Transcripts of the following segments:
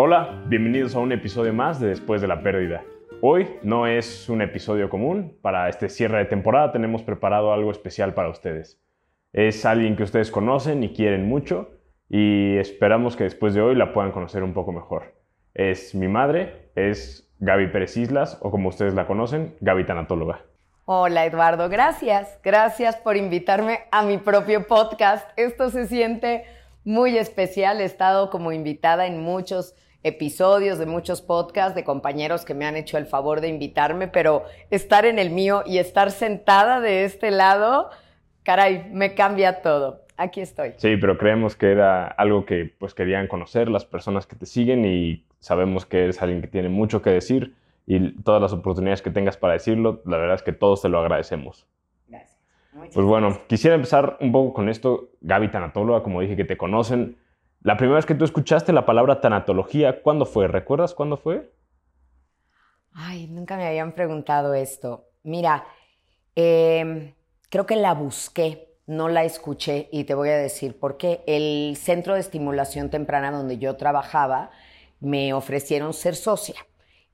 Hola, bienvenidos a un episodio más de Después de la Pérdida. Hoy no es un episodio común, para este cierre de temporada tenemos preparado algo especial para ustedes. Es alguien que ustedes conocen y quieren mucho y esperamos que después de hoy la puedan conocer un poco mejor. Es mi madre, es Gaby Pérez Islas o como ustedes la conocen, Gaby Tanatóloga. Hola Eduardo, gracias. Gracias por invitarme a mi propio podcast. Esto se siente muy especial. He estado como invitada en muchos episodios, de muchos podcasts, de compañeros que me han hecho el favor de invitarme, pero estar en el mío y estar sentada de este lado, caray, me cambia todo. Aquí estoy. Sí, pero creemos que era algo que pues querían conocer las personas que te siguen y sabemos que eres alguien que tiene mucho que decir y todas las oportunidades que tengas para decirlo, la verdad es que todos te lo agradecemos. Gracias. pues bueno, quisiera empezar un poco con esto, Gaby Tanatóloga, como dije que te conocen, la primera vez que tú escuchaste la palabra tanatología, ¿cuándo fue? ¿Recuerdas cuándo fue? Ay, nunca me habían preguntado esto. Mira, em, creo que la busqué, no la escuché y te voy a decir por qué. El centro de estimulación temprana donde yo trabajaba me ofrecieron ser socia.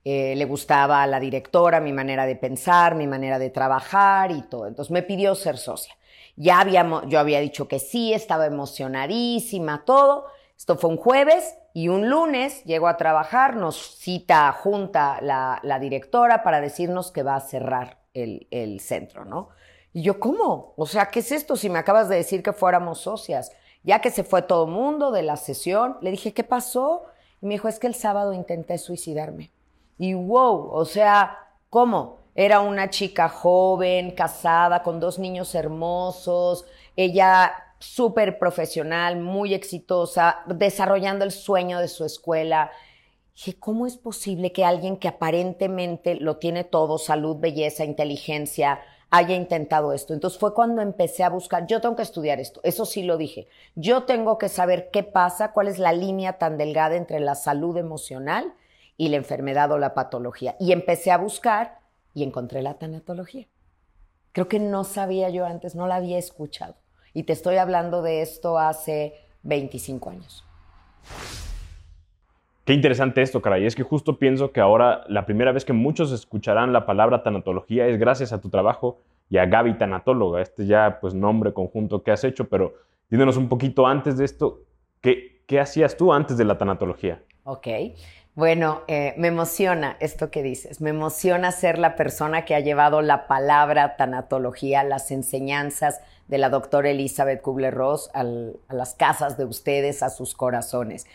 Eh, le gustaba a la directora mi manera de pensar, mi manera de trabajar y todo. Entonces me pidió ser socia. Ya habíamos, yo había dicho que sí, estaba emocionadísima, todo. Esto fue un jueves y un lunes llego a trabajar, nos cita junta la, la directora para decirnos que va a cerrar el, el centro, ¿no? Y yo, ¿cómo? O sea, ¿qué es esto si me acabas de decir que fuéramos socias? Ya que se fue todo el mundo de la sesión, le dije, ¿qué pasó? Y me dijo, es que el sábado intenté suicidarme. Y wow, o sea, ¿cómo? Era una chica joven, casada, con dos niños hermosos, ella súper profesional, muy exitosa, desarrollando el sueño de su escuela. Dije, ¿cómo es posible que alguien que aparentemente lo tiene todo, salud, belleza, inteligencia, haya intentado esto? Entonces fue cuando empecé a buscar, yo tengo que estudiar esto, eso sí lo dije, yo tengo que saber qué pasa, cuál es la línea tan delgada entre la salud emocional y la enfermedad o la patología. Y empecé a buscar y encontré la tanatología. Creo que no sabía yo antes, no la había escuchado. Y te estoy hablando de esto hace 25 años. Qué interesante esto, caray. Es que justo pienso que ahora la primera vez que muchos escucharán la palabra tanatología es gracias a tu trabajo y a Gaby Tanatóloga, este ya pues nombre conjunto que has hecho, pero díganos un poquito antes de esto, ¿qué, qué hacías tú antes de la tanatología? Ok, bueno, eh, me emociona esto que dices, me emociona ser la persona que ha llevado la palabra tanatología, las enseñanzas, de la doctora Elizabeth Kubler-Ross a las casas de ustedes, a sus corazones.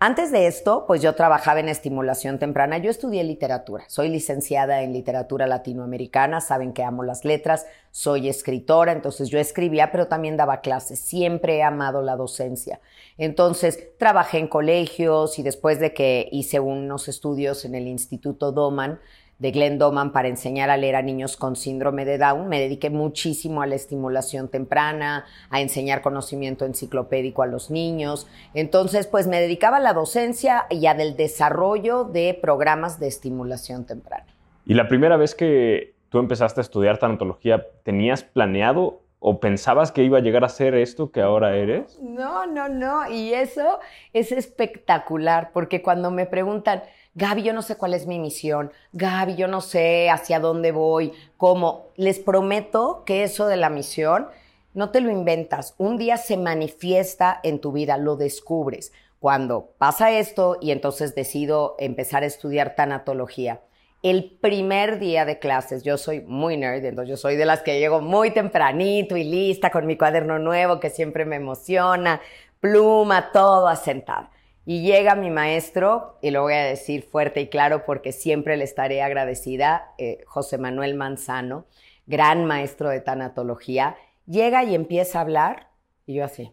Antes de esto, pues yo trabajaba en estimulación temprana. Yo estudié literatura. Soy licenciada en literatura latinoamericana. Saben que amo las letras. Soy escritora. Entonces yo escribía, pero también daba clases. Siempre he amado la docencia. Entonces trabajé en colegios y después de que hice unos estudios en el Instituto Doman, de Glenn Doman para enseñar a leer a niños con síndrome de Down. Me dediqué muchísimo a la estimulación temprana, a enseñar conocimiento enciclopédico a los niños. Entonces, pues me dedicaba a la docencia y a del desarrollo de programas de estimulación temprana. ¿Y la primera vez que tú empezaste a estudiar tanatología, tenías planeado o pensabas que iba a llegar a ser esto que ahora eres? No, no, no. Y eso es espectacular, porque cuando me preguntan, Gaby, yo no sé cuál es mi misión, Gaby, yo no sé hacia dónde voy, cómo. Les prometo que eso de la misión no te lo inventas, un día se manifiesta en tu vida, lo descubres. Cuando pasa esto y entonces decido empezar a estudiar tanatología, el primer día de clases, yo soy muy nerd, entonces yo soy de las que llego muy tempranito y lista con mi cuaderno nuevo que siempre me emociona, pluma, todo asentado. Y llega mi maestro, y lo voy a decir fuerte y claro porque siempre le estaré agradecida, eh, José Manuel Manzano, gran maestro de tanatología, llega y empieza a hablar, y yo así.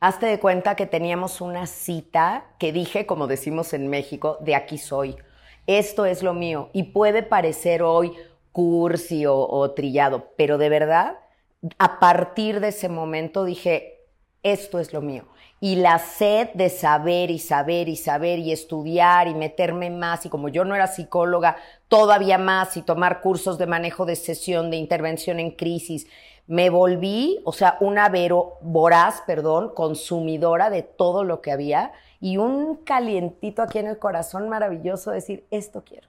Hazte de cuenta que teníamos una cita que dije, como decimos en México, de aquí soy. esto es lo mío. Y puede parecer hoy cursi o, trillado, pero de verdad, a partir de ese momento dije, esto es lo mío. Y la sed de saber y saber y saber y estudiar y meterme más, y como yo no era psicóloga, todavía más, y tomar cursos de manejo de sesión, de intervención en crisis, me volví, o sea, una vero, voraz, perdón, consumidora de todo lo que había y un calientito aquí en el corazón maravilloso decir, esto quiero.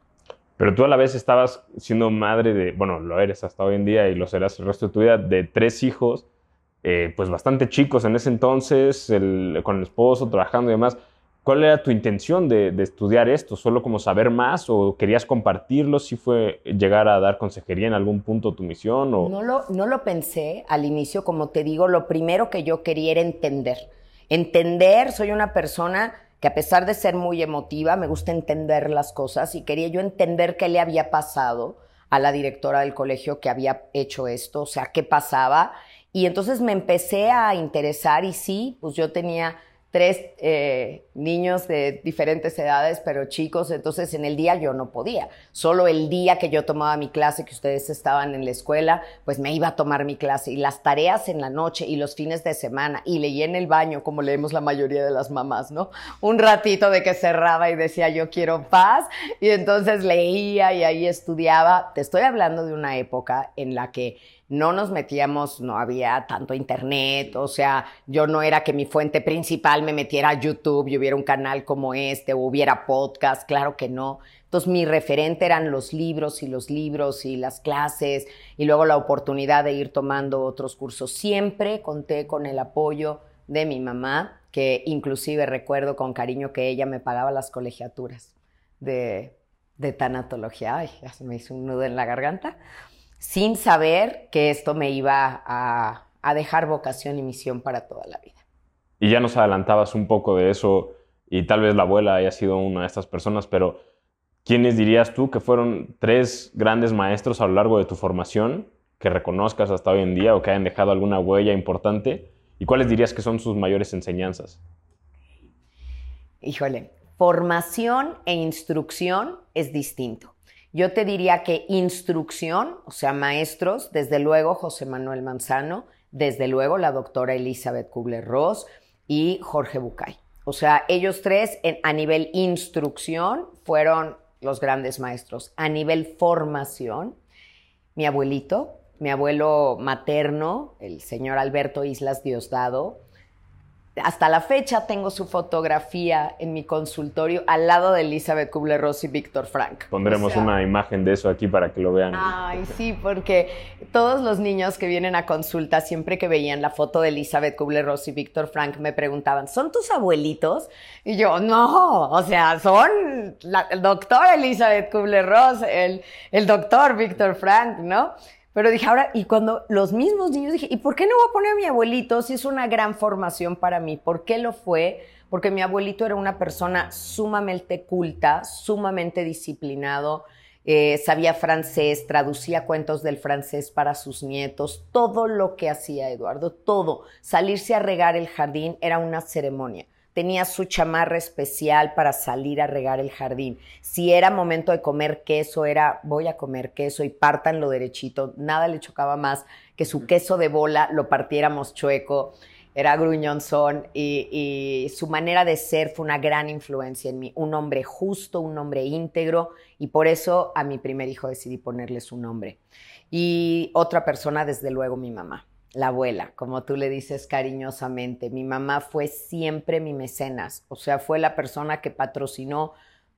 Pero tú a la vez estabas siendo madre de, bueno, lo eres hasta hoy en día y lo serás el resto de tu vida, de tres hijos, eh, pues bastante chicos en ese entonces, con el esposo, trabajando y demás. ¿Cuál era tu intención de, estudiar esto? ¿Solo como saber más o querías compartirlo? ¿Si fue llegar a dar consejería en algún punto tu misión? O... No, lo, no lo pensé al inicio, como te digo, lo primero que yo quería era entender. Entender, soy una persona que a pesar de ser muy emotiva, me gusta entender las cosas y quería yo entender qué le había pasado a la directora del colegio que había hecho esto, o sea, qué pasaba. Y entonces me empecé a interesar y sí, pues yo tenía tres eh, niños de diferentes edades, pero chicos, entonces en el día yo no podía. Solo el día que yo tomaba mi clase, que ustedes estaban en la escuela, pues me iba a tomar mi clase. Y las tareas en la noche y los fines de semana, y leí en el baño, como leemos la mayoría de las mamás, ¿no? Un ratito de que cerraba y decía, yo quiero paz, y entonces leía y ahí estudiaba. Te estoy hablando de una época en la que no nos metíamos, no había tanto internet, o sea, yo no era que mi fuente principal me metiera a YouTube y hubiera un canal como este o hubiera podcast, claro que no. Entonces mi referente eran los libros y los libros y las clases y luego la oportunidad de ir tomando otros cursos. Siempre conté con el apoyo de mi mamá, que inclusive recuerdo con cariño que ella me pagaba las colegiaturas de, de tanatología. Ay, ya se me hizo un nudo en la garganta sin saber que esto me iba a, dejar vocación y misión para toda la vida. Y ya nos adelantabas un poco de eso y tal vez la abuela haya sido una de estas personas, pero ¿quiénes dirías tú que fueron tres grandes maestros a lo largo de tu formación que reconozcas hasta hoy en día o que hayan dejado alguna huella importante? ¿Y cuáles dirías que son sus mayores enseñanzas? Híjole, formación e instrucción es distinto. Yo te diría que instrucción, o sea, maestros, desde luego José Manuel Manzano, desde luego la doctora Elizabeth Kubler-Ross y Jorge Bucay. O sea, ellos tres a nivel instrucción fueron los grandes maestros. A nivel formación, mi abuelito, mi abuelo materno, el señor Alberto Islas Diosdado, hasta la fecha tengo su fotografía en mi consultorio al lado de Elizabeth Kubler-Ross y Víctor Frank. Pondremos una imagen de eso aquí para que lo vean. Ay, sí, porque todos los niños que vienen a consulta, siempre que veían la foto de Elizabeth Kubler-Ross y Víctor Frank, me preguntaban, ¿son tus abuelitos? Y yo, no, o sea, son la, el doctor Elizabeth Kubler-Ross, el, el doctor Víctor Frank, ¿no? Pero dije, ahora, y cuando los mismos niños dije, ¿y por qué no voy a poner a mi abuelito si es una gran formación para mí? ¿Por qué lo fue? Porque mi abuelito era una persona sumamente culta, sumamente disciplinado, eh, sabía francés, traducía cuentos del francés para sus nietos, todo lo que hacía Eduardo, todo. Salirse a regar el jardín era una ceremonia tenía su chamarra especial para salir a regar el jardín. Si era momento de comer queso, era voy a comer queso y lo derechito. Nada le chocaba más que su queso de bola lo partiéramos chueco. Era gruñonzón y, y su manera de ser fue una gran influencia en mí. Un hombre justo, un hombre íntegro y por eso a mi primer hijo decidí ponerle su nombre. Y otra persona, desde luego, mi mamá la abuela, como tú le dices cariñosamente. Mi mamá fue siempre mi mecenas, o sea, fue la persona que patrocinó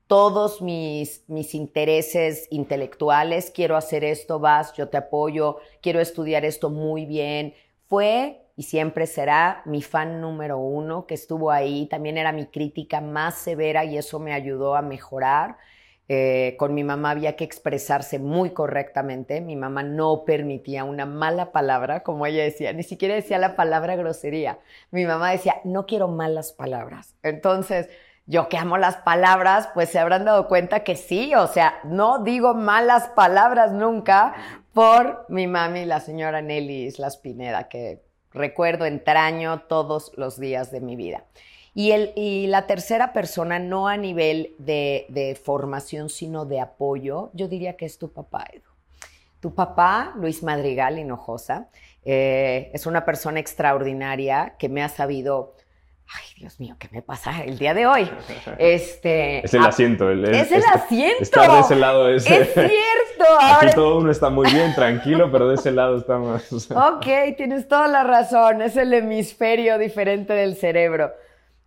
todos mis, mis intereses intelectuales. Quiero hacer esto, vas, yo te apoyo, quiero estudiar esto muy bien. Fue y siempre será mi fan número uno, que estuvo ahí. También era mi crítica más severa y eso me ayudó a mejorar. Eh, con mi mamá había que expresarse muy correctamente. Mi mamá no permitía una mala palabra, como ella decía, ni siquiera decía la palabra grosería. Mi mamá decía, no quiero malas palabras. Entonces, yo que amo las palabras, pues se habrán dado cuenta que sí, o sea, no digo malas palabras nunca por mi mami, la señora Nelly Islas Pineda, que recuerdo entraño todos los días de mi vida. Y, el, y la tercera persona, no a nivel de, de formación, sino de apoyo, yo diría que es tu papá, Edu. Tu papá, Luis Madrigal Hinojosa, eh, es una persona extraordinaria que me ha sabido Ay, Dios mío, ¿qué me pasa el día de hoy? Este, es el asiento. es el asiento. Estar de ese lado es... Es cierto. Aquí todo uno está muy bien, tranquilo, pero de ese lado está más... Ok, tienes toda la razón. Es el hemisferio diferente del cerebro.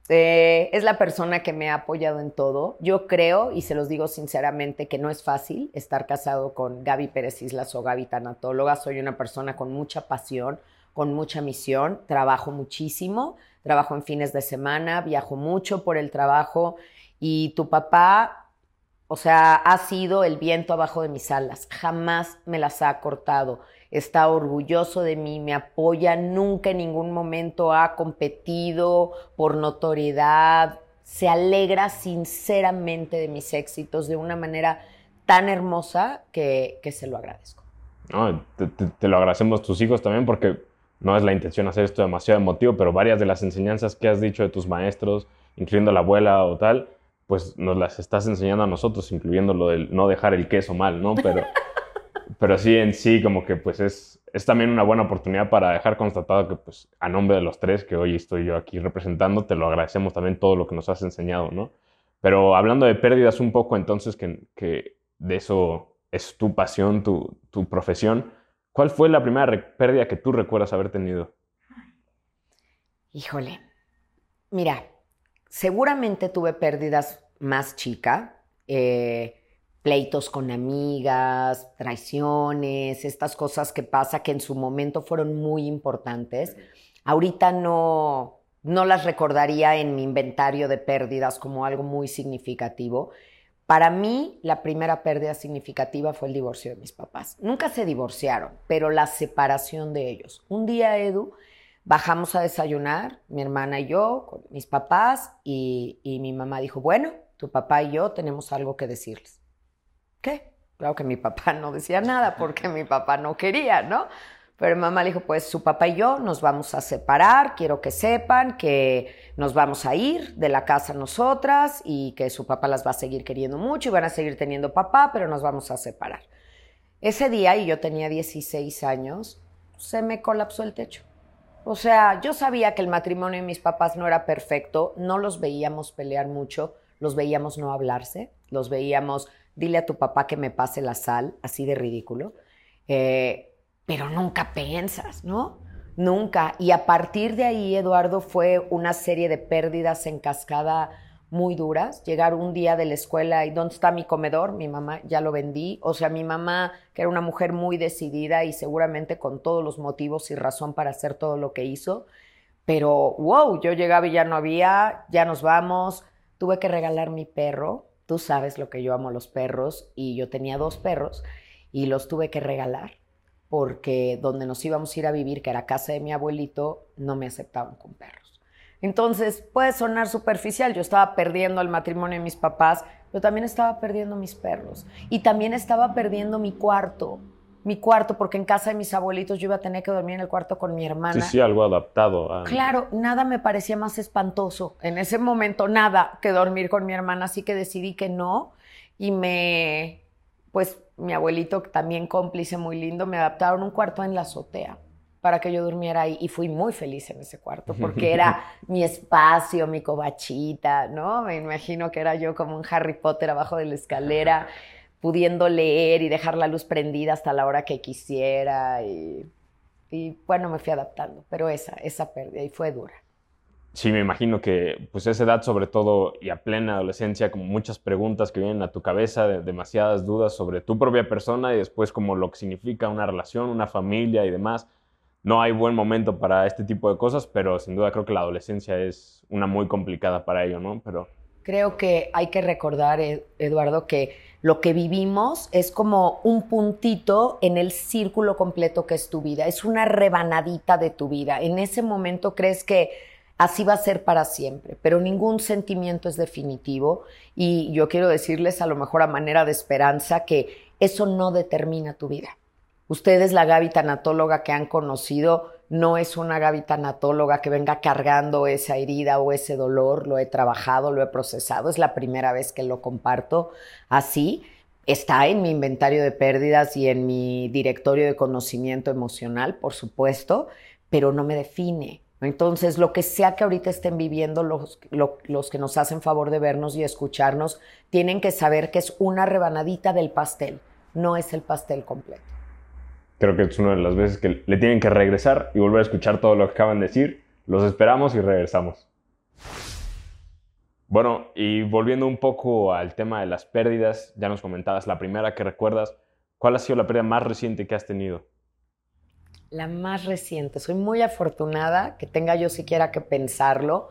Eh, es la persona que me ha apoyado en todo. Yo creo, y se los digo sinceramente, que no es fácil estar casado con Gaby Pérez Islas o Gaby Tanatóloga. Soy una persona con mucha pasión, con mucha misión, trabajo muchísimo, trabajo en fines de semana, viajo mucho por el trabajo y tu papá, o sea, ha sido el viento abajo de mis alas, jamás me las ha cortado, está orgulloso de mí, me apoya, nunca en ningún momento ha competido por notoriedad, se alegra sinceramente de mis éxitos de una manera tan hermosa que, se lo agradezco. te, te, lo agradecemos tus hijos también porque no es la intención hacer esto demasiado emotivo, pero varias de las enseñanzas que has dicho de tus maestros, incluyendo la abuela o tal, pues nos las estás enseñando a nosotros, incluyendo lo del no dejar el queso mal, ¿no? Pero, pero sí, en sí, como que pues es, es también una buena oportunidad para dejar constatado que pues a nombre de los tres que hoy estoy yo aquí representando, te lo agradecemos también todo lo que nos has enseñado, ¿no? Pero hablando de pérdidas un poco, entonces que, que de eso es tu pasión, tu, tu profesión, ¿Cuál fue la primera pérdida que tú recuerdas haber tenido? Híjole, mira, seguramente tuve pérdidas más chica, eh, pleitos con amigas, traiciones, estas cosas que pasa que en su momento fueron muy importantes. Ahorita no, no las recordaría en mi inventario de pérdidas como algo muy significativo. Para mí, la primera pérdida significativa fue el divorcio de mis papás. Nunca se divorciaron, pero la separación de ellos. Un día, Edu, bajamos a desayunar, mi hermana y yo, con mis papás, y, mi mamá dijo, bueno, tu papá y yo tenemos algo que decirles. ¿Qué? Claro que mi papá no decía nada porque mi papá no quería, ¿no? Pero mamá le dijo, pues su papá y yo nos vamos a separar, quiero que sepan que nos vamos a ir de la casa nosotras y que su papá las va a seguir queriendo mucho y van a seguir teniendo papá, pero nos vamos a separar. Ese día, y yo tenía 16 años, se me colapsó el techo. O sea, yo sabía que el matrimonio de mis papás no era perfecto, no los veíamos pelear mucho, los veíamos no hablarse, los veíamos, dile a tu papá que me pase la sal, así de ridículo. Eh, pero nunca piensas, ¿no? Nunca. Y a partir de ahí, Eduardo, fue una serie de pérdidas en cascada muy duras. Llegar un día de la escuela y ¿dónde está mi comedor? Mi mamá ya lo vendí. O sea, mi mamá, que era una mujer muy decidida y seguramente con todos los motivos y razón para hacer todo lo que hizo. Pero, wow, yo llegaba y ya no había, ya nos vamos. Tuve que regalar mi perro. Tú sabes lo que yo amo los perros y yo tenía dos perros y los tuve que regalar porque donde nos íbamos a ir a vivir, que era casa de mi abuelito, no me aceptaban con perros. Entonces, puede sonar superficial, yo estaba perdiendo el matrimonio de mis papás, pero también estaba perdiendo mis perros. Y también estaba perdiendo mi cuarto, mi cuarto, porque en casa de mis abuelitos yo iba a tener que dormir en el cuarto con mi hermana. Sí, sí, algo adaptado. A... Claro, nada me parecía más espantoso. En ese momento, nada que dormir con mi hermana, así que decidí que no. Y me, pues mi abuelito, también cómplice muy lindo, me adaptaron un cuarto en la azotea para que yo durmiera ahí y fui muy feliz en ese cuarto porque era mi espacio, mi cobachita, ¿no? Me imagino que era yo como un Harry Potter abajo de la escalera, pudiendo leer y dejar la luz prendida hasta la hora que quisiera y, y bueno, me fui adaptando, pero esa, esa pérdida y fue dura. Sí, me imagino que pues esa edad sobre todo y a plena adolescencia, como muchas preguntas que vienen a tu cabeza, demasiadas dudas sobre tu propia persona y después como lo que significa una relación, una familia y demás. No hay buen momento para este tipo de cosas, pero sin duda creo que la adolescencia es una muy complicada para ello, ¿no? Pero creo que hay que recordar, Eduardo, que lo que vivimos es como un puntito en el círculo completo que es tu vida, es una rebanadita de tu vida. En ese momento crees que así va a ser para siempre, pero ningún sentimiento es definitivo y yo quiero decirles a lo mejor a manera de esperanza que eso no determina tu vida. Ustedes, la Gaby tanatóloga que han conocido, no es una Gaby tanatóloga que venga cargando esa herida o ese dolor, lo he trabajado, lo he procesado, es la primera vez que lo comparto así. Está en mi inventario de pérdidas y en mi directorio de conocimiento emocional, por supuesto, pero no me define. Entonces, lo que sea que ahorita estén viviendo los, los que nos hacen favor de vernos y escucharnos, tienen que saber que es una rebanadita del pastel, no es el pastel completo. Creo que es una de las veces que le tienen que regresar y volver a escuchar todo lo que acaban de decir. Los esperamos y regresamos. Bueno, y volviendo un poco al tema de las pérdidas, ya nos comentabas la primera que recuerdas. ¿Cuál ha sido la pérdida más reciente que has tenido? La más reciente. Soy muy afortunada que tenga yo siquiera que pensarlo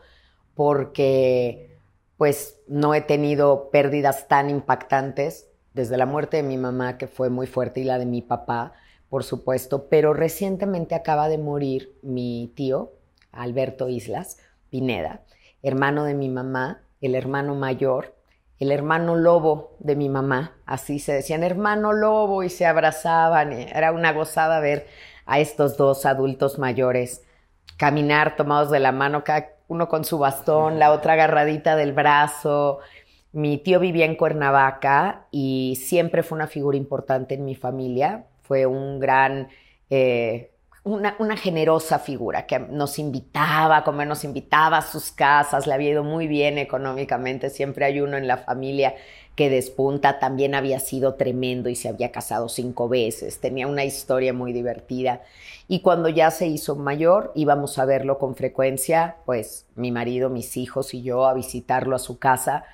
porque pues no he tenido pérdidas tan impactantes desde la muerte de mi mamá que fue muy fuerte y la de mi papá, por supuesto, pero recientemente acaba de morir mi tío, Alberto Islas Pineda, hermano de mi mamá, el hermano mayor, el hermano lobo de mi mamá, así se decían, hermano lobo, y se abrazaban, era una gozada ver a estos dos adultos mayores caminar tomados de la mano, cada uno con su bastón, la otra agarradita del brazo. Mi tío vivía en Cuernavaca y siempre fue una figura importante en mi familia. Fue un gran, eh, una, una, generosa figura que nos invitaba a comer, nos invitaba a sus casas, le había ido muy bien económicamente. Siempre hay uno en la familia que despunta, también había sido tremendo y se había casado cinco veces, tenía una historia muy divertida. Y cuando ya se hizo mayor, íbamos a verlo con frecuencia, pues mi marido, mis hijos y yo a visitarlo a su casa.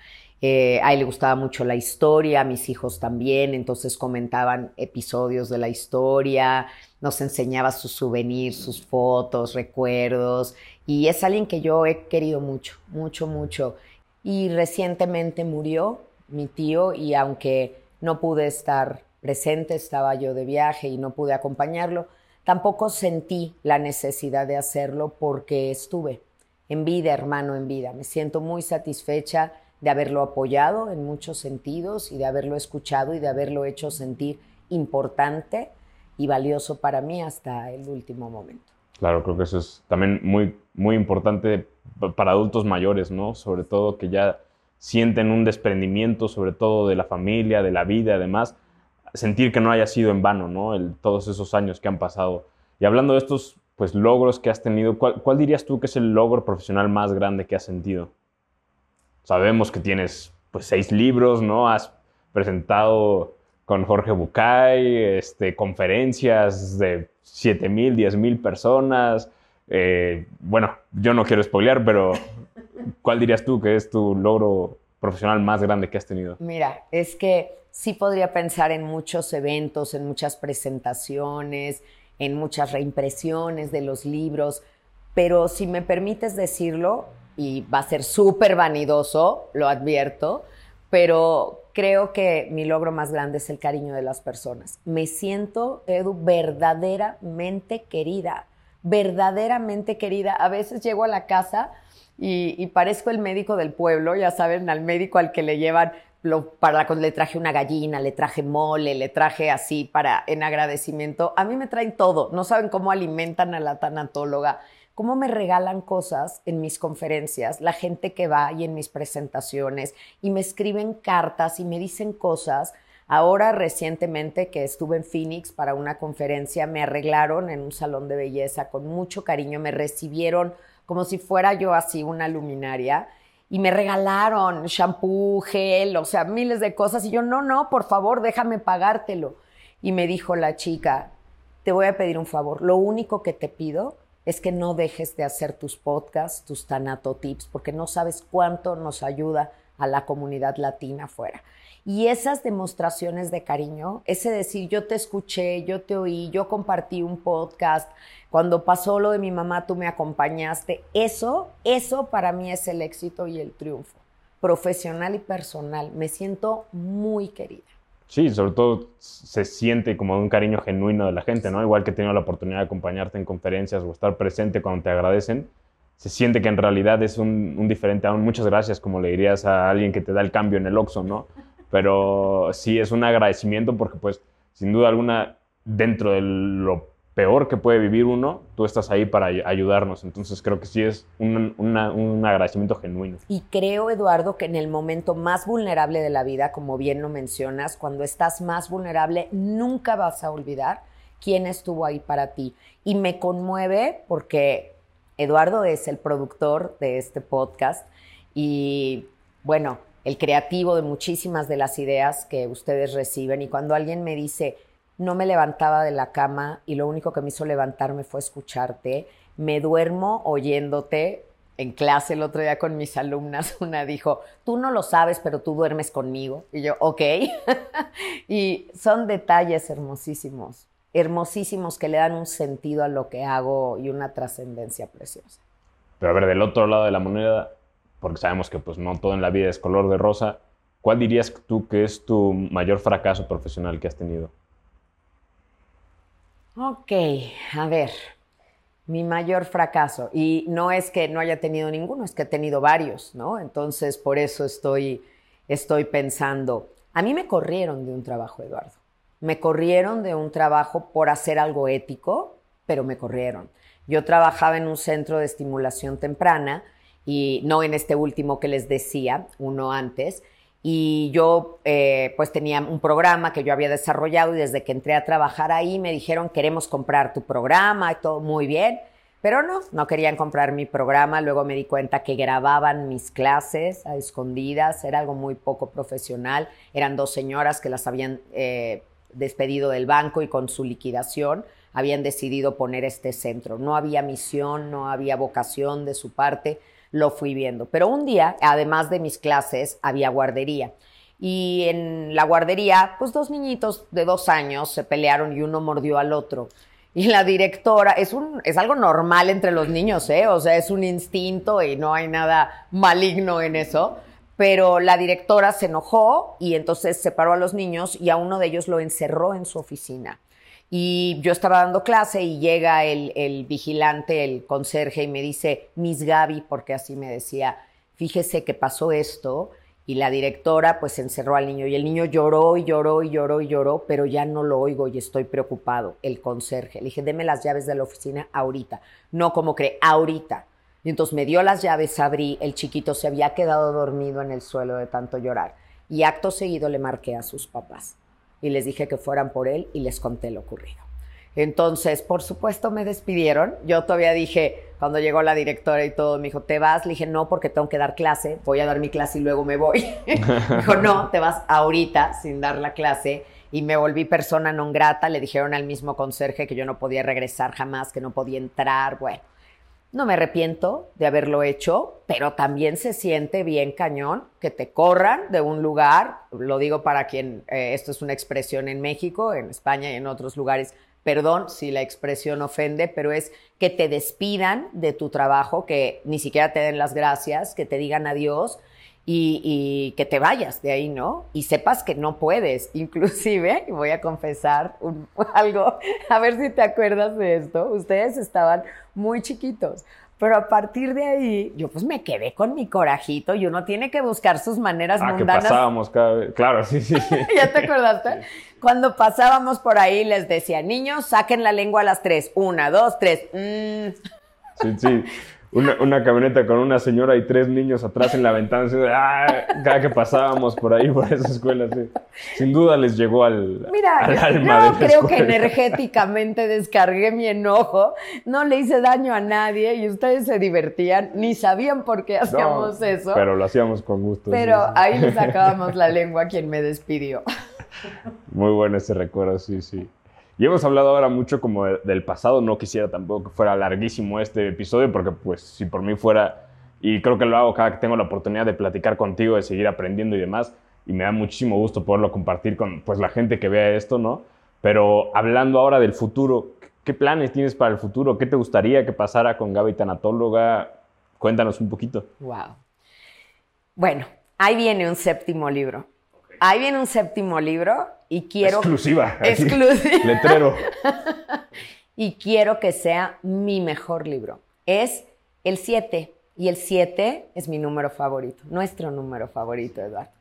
Eh, a él le gustaba mucho la historia, a mis hijos también, entonces comentaban episodios de la historia, nos enseñaba sus souvenirs, sus fotos, recuerdos, y es alguien que yo he querido mucho, mucho, mucho. Y recientemente murió, mi tío y aunque no pude estar presente, estaba yo de viaje y no pude acompañarlo, tampoco sentí la necesidad de hacerlo porque estuve en vida, hermano, en vida. Me siento muy satisfecha de haberlo apoyado en muchos sentidos y de haberlo escuchado y de haberlo hecho sentir importante y valioso para mí hasta el último momento. Claro, creo que eso es también muy, muy importante para adultos mayores, ¿no? Sobre todo que ya sienten un desprendimiento sobre todo de la familia, de la vida, además, sentir que no haya sido en vano, ¿no? El, todos esos años que han pasado. Y hablando de estos pues logros que has tenido, ¿cuál, ¿cuál, dirías tú que es el logro profesional más grande que has sentido? Sabemos que tienes pues seis libros, ¿no? Has presentado con Jorge Bucay, este, conferencias de 7 mil, 10 mil personas. Eh, bueno, yo no quiero spoilear, pero ¿Cuál dirías tú que es tu logro profesional más grande que has tenido? Mira, es que sí podría pensar en muchos eventos, en muchas presentaciones, en muchas reimpresiones de los libros, pero si me permites decirlo, y va a ser súper vanidoso, lo advierto, pero creo que mi logro más grande es el cariño de las personas. Me siento, Edu, verdaderamente querida, verdaderamente querida. A veces llego a la casa y, parezco el médico del pueblo, ya saben, al médico al que le llevan lo, para le traje una gallina, le traje mole, le traje así para en agradecimiento. A mí me traen todo, no saben cómo alimentan a la tanatóloga, cómo me regalan cosas en mis conferencias, la gente que va y en mis presentaciones y me escriben cartas y me dicen cosas. Ahora recientemente que estuve en Phoenix para una conferencia, me arreglaron en un salón de belleza con mucho cariño, me recibieron como si fuera yo así una luminaria. Y me regalaron shampoo, gel, o sea, miles de cosas. Y yo, no, no, por favor, déjame pagártelo. Y me dijo la chica, te voy a pedir un favor. Lo único que te pido es que no dejes de hacer tus podcasts, tus Tanato Tips, porque no sabes cuánto nos ayuda a la comunidad latina afuera. Y esas demostraciones de cariño, ese decir, yo te escuché, yo te oí, yo compartí un podcast, cuando pasó lo de mi mamá, tú me acompañaste, eso, eso para mí es el éxito y el triunfo, profesional y personal. Me siento muy querida. Sí, sobre todo se siente como un cariño genuino de la gente, ¿no? Igual que he tenido la oportunidad de acompañarte en conferencias o estar presente cuando te agradecen, se siente que en realidad es un, un diferente aún. Muchas gracias, como le dirías a alguien que te da el cambio en el Oxxo, ¿no? Pero sí es un agradecimiento porque, pues, sin duda alguna, dentro de lo peor que puede vivir uno, tú estás ahí para ayudarnos. Entonces creo que sí es un, un, agradecimiento genuino. Y creo, Eduardo, que en el momento más vulnerable de la vida, como bien lo mencionas, cuando estás más vulnerable, nunca vas a olvidar quién estuvo ahí para ti. Y me conmueve porque Eduardo es el productor de este podcast y, bueno, el creativo de muchísimas de las ideas que ustedes reciben. Y cuando alguien me dice, no me levantaba de la cama y lo único que me hizo levantarme fue escucharte, me duermo oyéndote. En clase el otro día con mis alumnas, una dijo, tú no lo sabes, pero tú duermes conmigo. Y yo, ok. y son detalles hermosísimos, hermosísimos que le dan un sentido a lo que hago y una trascendencia preciosa. Pero a ver, del otro lado de la moneda, porque sabemos que pues no todo en la vida es color de rosa, ¿cuál dirías tú que es tu mayor fracaso profesional que has tenido? Ok, a ver, mi mayor fracaso, y no es que no haya tenido ninguno, es que he tenido varios, ¿no? Entonces, por eso estoy, estoy pensando, a mí me corrieron de un trabajo, Eduardo, me corrieron de un trabajo por hacer algo ético, pero me corrieron. Yo trabajaba en un centro de estimulación temprana, y no en este último que les decía, uno antes. Y yo eh, pues tenía un programa que yo había desarrollado y desde que entré a trabajar ahí me dijeron queremos comprar tu programa y todo muy bien, pero no, no querían comprar mi programa. Luego me di cuenta que grababan mis clases a escondidas, era algo muy poco profesional. Eran dos señoras que las habían eh, despedido del banco y con su liquidación habían decidido poner este centro. No había misión, no había vocación de su parte lo fui viendo. Pero un día, además de mis clases, había guardería. Y en la guardería, pues dos niñitos de dos años se pelearon y uno mordió al otro. Y la directora, es, un, es algo normal entre los niños, ¿eh? O sea, es un instinto y no hay nada maligno en eso. Pero la directora se enojó y entonces separó a los niños y a uno de ellos lo encerró en su oficina. Y yo estaba dando clase y llega el, vigilante, el conserje, y me dice, Miss Gaby, porque así me decía, fíjese que pasó esto. Y la directora pues encerró al niño y el niño lloró y lloró y lloró y lloró, pero ya no lo oigo y estoy preocupado. El conserje. Le dije, deme las llaves de la oficina ahorita. No como cree, ahorita. Y entonces me dio las llaves, abrí, el chiquito se había quedado dormido en el suelo de tanto llorar. Y acto seguido le marqué a sus papás y les dije que fueran por él y les conté lo ocurrido. Entonces, por supuesto, me despidieron. Yo todavía dije, cuando llegó la directora y todo, me dijo, ¿te vas? Le dije, no, porque tengo que dar clase, voy a dar mi clase y luego me voy. me dijo, no, te vas ahorita sin dar la clase. Y me volví persona non grata. Le dijeron al mismo conserje que yo no podía regresar jamás, que no podía entrar. Bueno, no me arrepiento de haberlo hecho, pero también se siente bien cañón que te corran de un lugar, lo digo para quien eh, esto es una expresión en México, en España y en otros lugares, perdón si la expresión ofende, pero es que te despidan de tu trabajo, que ni siquiera te den las gracias, que te digan adiós y, que te vayas de ahí, ¿no? Y sepas que no puedes. Inclusive, voy a confesar algo, a ver si te acuerdas de esto, ustedes estaban muy chiquitos. Pero a partir de ahí, yo pues me quedé con mi corajito y uno tiene que buscar sus maneras ah, mundanas. que pasábamos cada vez. Claro, sí, sí. ¿Ya te acordaste? Cuando pasábamos por ahí les decía, niños, saquen la lengua a las tres. Una, dos, tres. Mm. Sí, sí una, camioneta con una señora y tres niños atrás en la ventana. Ah, cada que pasábamos por ahí, por esa escuela, sin duda les llegó al, Mira, alma. Yo creo que energéticamente descargué mi enojo, no le hice daño a nadie y ustedes se divertían, ni sabían por qué hacíamos eso. Pero lo hacíamos con gusto. Pero ahí le sacábamos la lengua a quien me despidió. Muy bueno ese recuerdo, sí, sí. Y hemos hablado ahora mucho como del pasado, no quisiera tampoco que fuera larguísimo este episodio, porque pues si por mí fuera, y creo que lo hago cada que tengo la oportunidad de platicar contigo, de seguir aprendiendo y demás, y me da muchísimo gusto poderlo compartir con pues la gente que vea esto, ¿no? Pero hablando ahora del futuro, ¿qué planes tienes para el futuro? ¿Qué te gustaría que pasara con Gaby Tanatóloga? Cuéntanos un poquito. Wow. Bueno, ahí viene un séptimo libro. Ahí viene un séptimo libro y quiero... Exclusiva. Exclusiva. Letrero. y quiero que sea mi mejor libro. Es el 7. Y el 7 es mi número favorito, nuestro número favorito, Eduardo.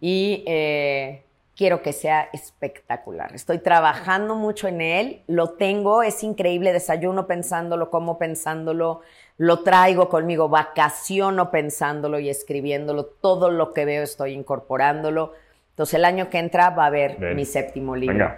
Y eh, quiero que sea espectacular. Estoy trabajando mucho en él, lo tengo, es increíble, desayuno pensándolo, como pensándolo, lo traigo conmigo, vacaciono pensándolo y escribiéndolo, todo lo que veo estoy incorporándolo. Entonces el año que entra va a haber mi séptimo libro.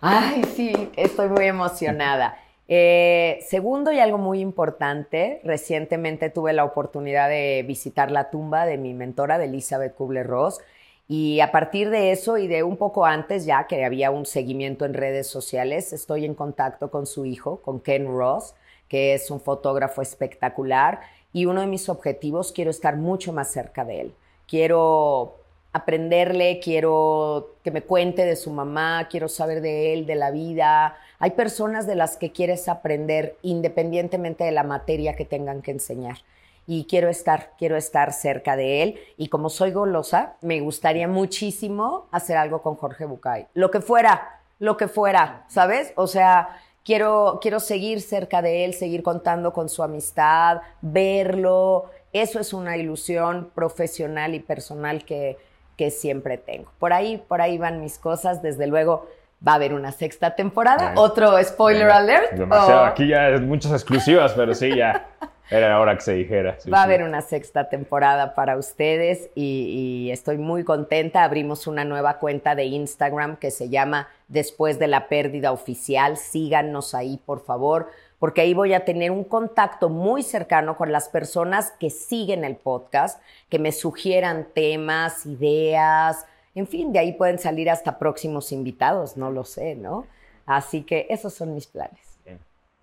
Ay, sí, estoy muy emocionada. Eh, segundo y algo muy importante, recientemente tuve la oportunidad de visitar la tumba de mi mentora, de Elizabeth Kubler-Ross, y a partir de eso y de un poco antes, ya que había un seguimiento en redes sociales, estoy en contacto con su hijo, con Ken Ross, que es un fotógrafo espectacular, y uno de mis objetivos, quiero estar mucho más cerca de él. Quiero aprenderle, quiero que me cuente de su mamá, quiero saber de él, de la vida. Hay personas de las que quieres aprender independientemente de la materia que tengan que enseñar. Y quiero estar, quiero estar cerca de él. Y como soy golosa, me gustaría muchísimo hacer algo con Jorge Bucay. Lo que fuera, lo que fuera, ¿sabes? O sea, quiero, quiero seguir cerca de él, seguir contando con su amistad, verlo. Eso es una ilusión profesional y personal que, que siempre tengo. Por ahí, por ahí van mis cosas. Desde luego, va a haber una sexta temporada. Otro spoiler alert. Demasiado. Aquí ya es muchas exclusivas, pero sí, ya era hora que se dijera. va a haber una sexta temporada para ustedes y, y, estoy muy contenta. Abrimos una nueva cuenta de Instagram que se llama Después de la Pérdida Oficial. Síganos ahí, por favor porque ahí voy a tener un contacto muy cercano con las personas que siguen el podcast, que me sugieran temas, ideas, en fin, de ahí pueden salir hasta próximos invitados, no lo sé, ¿no? Así que esos son mis planes.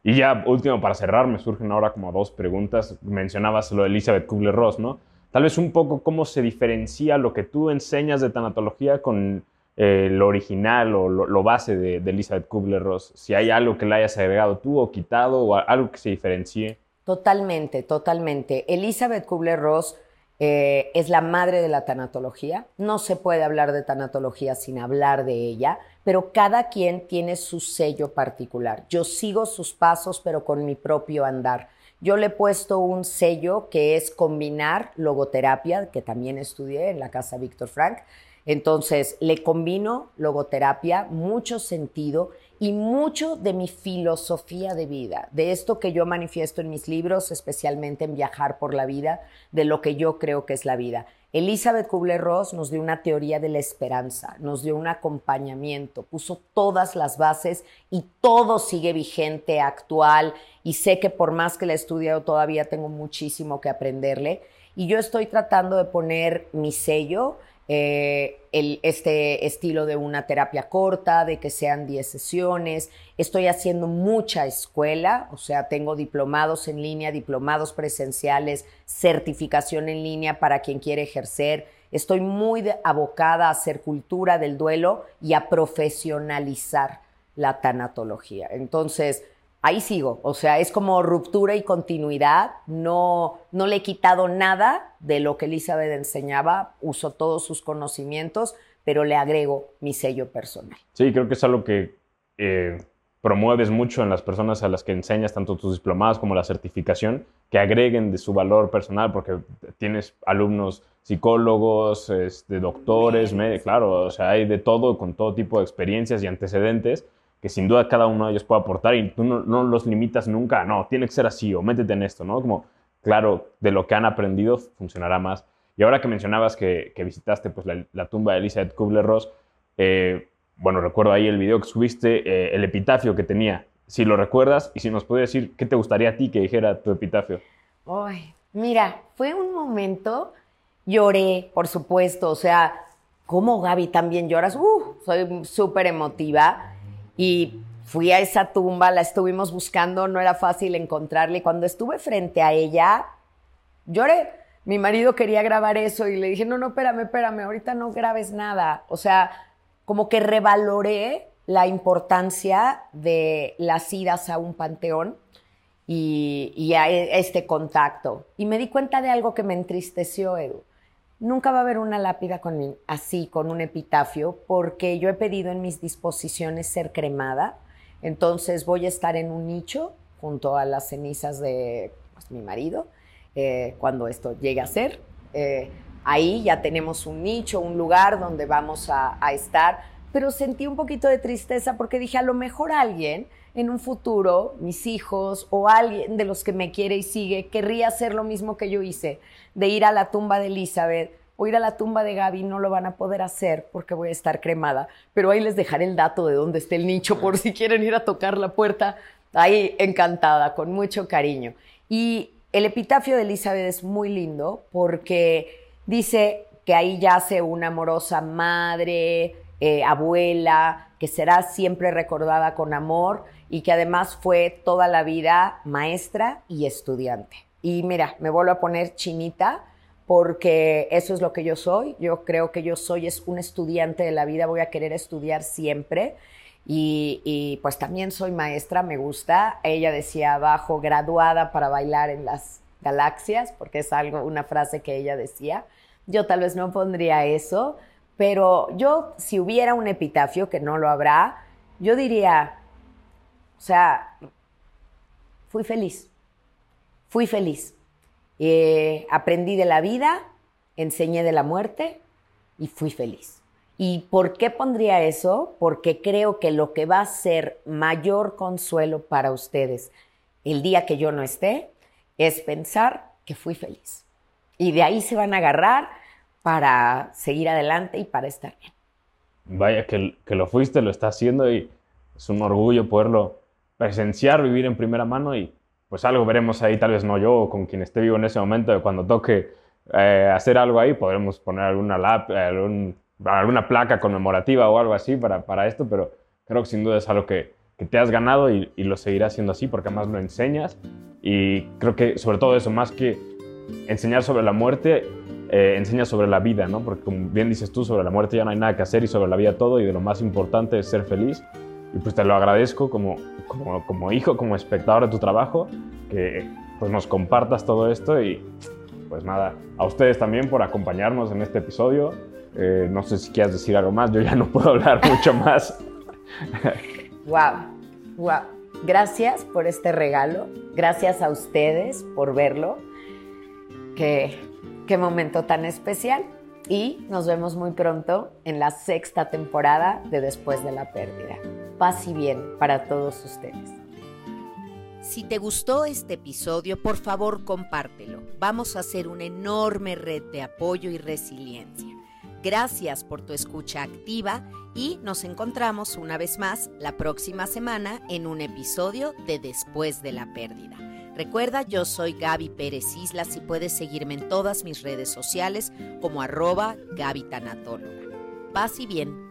Y ya último, para cerrar, me surgen ahora como dos preguntas. Mencionabas lo de Elizabeth Kubler-Ross, ¿no? Tal vez un poco cómo se diferencia lo que tú enseñas de tanatología con eh, lo original o lo, base de, Elizabeth Kubler-Ross? Si hay algo que le hayas agregado tú o quitado o algo que se diferencie. Totalmente, totalmente. Elizabeth Kubler-Ross eh, es la madre de la tanatología. No se puede hablar de tanatología sin hablar de ella, pero cada quien tiene su sello particular. Yo sigo sus pasos, pero con mi propio andar. Yo le he puesto un sello que es combinar logoterapia, que también estudié en la casa Víctor Frank, entonces, le combino logoterapia, mucho sentido y mucho de mi filosofía de vida, de esto que yo manifiesto en mis libros, especialmente en Viajar por la vida, de lo que yo creo que es la vida. Elizabeth Kubler-Ross nos dio una teoría de la esperanza, nos dio un acompañamiento, puso todas las bases y todo sigue vigente, actual, y sé que por más que la he estudiado todavía tengo muchísimo que aprenderle. Y yo estoy tratando de poner mi sello, eh, este estilo de una terapia corta, de que sean 10 sesiones. Estoy haciendo mucha escuela, o sea, tengo diplomados en línea, diplomados presenciales, certificación en línea para quien quiere ejercer. Estoy muy abocada a hacer cultura del duelo y a profesionalizar la tanatología. Entonces, ahí sigo. O sea, es como ruptura y continuidad. No, no le he quitado nada de lo que Elizabeth enseñaba. Uso todos sus conocimientos, pero le agrego mi sello personal. Sí, creo que es algo que eh, promueves mucho en las personas a las que enseñas, tanto tus diplomados como la certificación, que agreguen de su valor personal, porque tienes alumnos psicólogos, este, doctores, claro, o sea, hay de todo, con todo tipo de experiencias y antecedentes que sin duda cada uno de ellos puede aportar y tú no, los limitas nunca, no, tiene que ser así o métete en esto, ¿no? Como, claro, de lo que han aprendido funcionará más. Y ahora que mencionabas que, visitaste pues, la, tumba de Elizabeth Kubler-Ross, eh, bueno, recuerdo ahí el video que subiste, eh, el epitafio que tenía, si lo recuerdas y si nos puedes decir qué te gustaría a ti que dijera tu epitafio. Ay, mira, fue un momento, lloré, por supuesto, o sea, como Gaby también lloras, uh, soy súper emotiva y fui a esa tumba, la estuvimos buscando, no era fácil encontrarla. Y cuando estuve frente a ella, lloré. Mi marido quería grabar eso y le dije, no, no, espérame, espérame, ahorita no grabes nada. O sea, como que revaloré la importancia de las idas a un panteón y, a e, este contacto. Y me di cuenta de algo que me entristeció, Edu. Nunca va a haber una lápida con, así, con un epitafio, porque yo he pedido en mis disposiciones ser cremada. Entonces voy a estar en un nicho junto a las cenizas de pues, mi marido, eh, cuando esto llegue a ser. Eh, ahí ya tenemos un nicho, un lugar donde vamos a estar, pero sentí un poquito de tristeza porque dije, a lo mejor alguien en un futuro, mis hijos o alguien de los que me quiere y sigue, querría hacer lo mismo que yo hice, de ir a la tumba de Elizabeth o ir a la tumba de Gaby, no lo van a poder hacer porque voy a estar cremada, pero ahí les dejaré el dato de dónde está el nicho por si quieren ir a tocar la puerta, ahí encantada, con mucho cariño. Y el epitafio de Elizabeth es muy lindo porque dice que ahí yace una amorosa madre, eh, abuela, que será siempre recordada con amor y que además fue toda la vida maestra y estudiante. Y mira, me vuelvo a poner chinita porque eso es lo que yo soy. Yo creo que yo soy es un estudiante de la vida, voy a querer estudiar siempre. Y, y, pues también soy maestra, me gusta. Ella decía abajo, graduada para bailar en las galaxias, porque es algo, una frase que ella decía. Yo tal vez no pondría eso, pero yo, si hubiera un epitafio, que no lo habrá, yo diría, o sea, fui feliz, fui feliz. Eh, aprendí de la vida, enseñé de la muerte y fui feliz. ¿Y por qué pondría eso? Porque creo que lo que va a ser mayor consuelo para ustedes el día que yo no esté es pensar que fui feliz. Y de ahí se van a agarrar para seguir adelante y para estar bien. Vaya, que, que lo fuiste, lo está haciendo y es un orgullo poderlo presenciar, vivir en primera mano y pues algo veremos ahí, tal vez no yo o con quien esté vivo en ese momento, cuando toque eh, hacer algo ahí, podremos poner alguna, lap, alguna placa conmemorativa o algo así para, para, esto, pero creo que sin duda es algo que, que te has ganado y, y, lo seguirás haciendo así porque además lo enseñas y creo que sobre todo eso, más que enseñar sobre la muerte, eh, enseñas sobre la vida, ¿no? Porque como bien dices tú, sobre la muerte ya no hay nada que hacer y sobre la vida todo y de lo más importante es ser feliz y pues te lo agradezco como, como, como, hijo, como espectador de tu trabajo, que pues nos compartas todo esto y pues nada, a ustedes también por acompañarnos en este episodio. Eh, no sé si quieres decir algo más, yo ya no puedo hablar mucho más. wow, wow. Gracias por este regalo, gracias a ustedes por verlo. Qué, qué momento tan especial y nos vemos muy pronto en la sexta temporada de Después de la Pérdida paz y bien para todos ustedes. Si te gustó este episodio, por favor compártelo. Vamos a hacer una enorme red de apoyo y resiliencia. Gracias por tu escucha activa y nos encontramos una vez más la próxima semana en un episodio de Después de la Pérdida. Recuerda, yo soy Gaby Pérez Islas y puedes seguirme en todas mis redes sociales como arroba Gaby. Paz y bien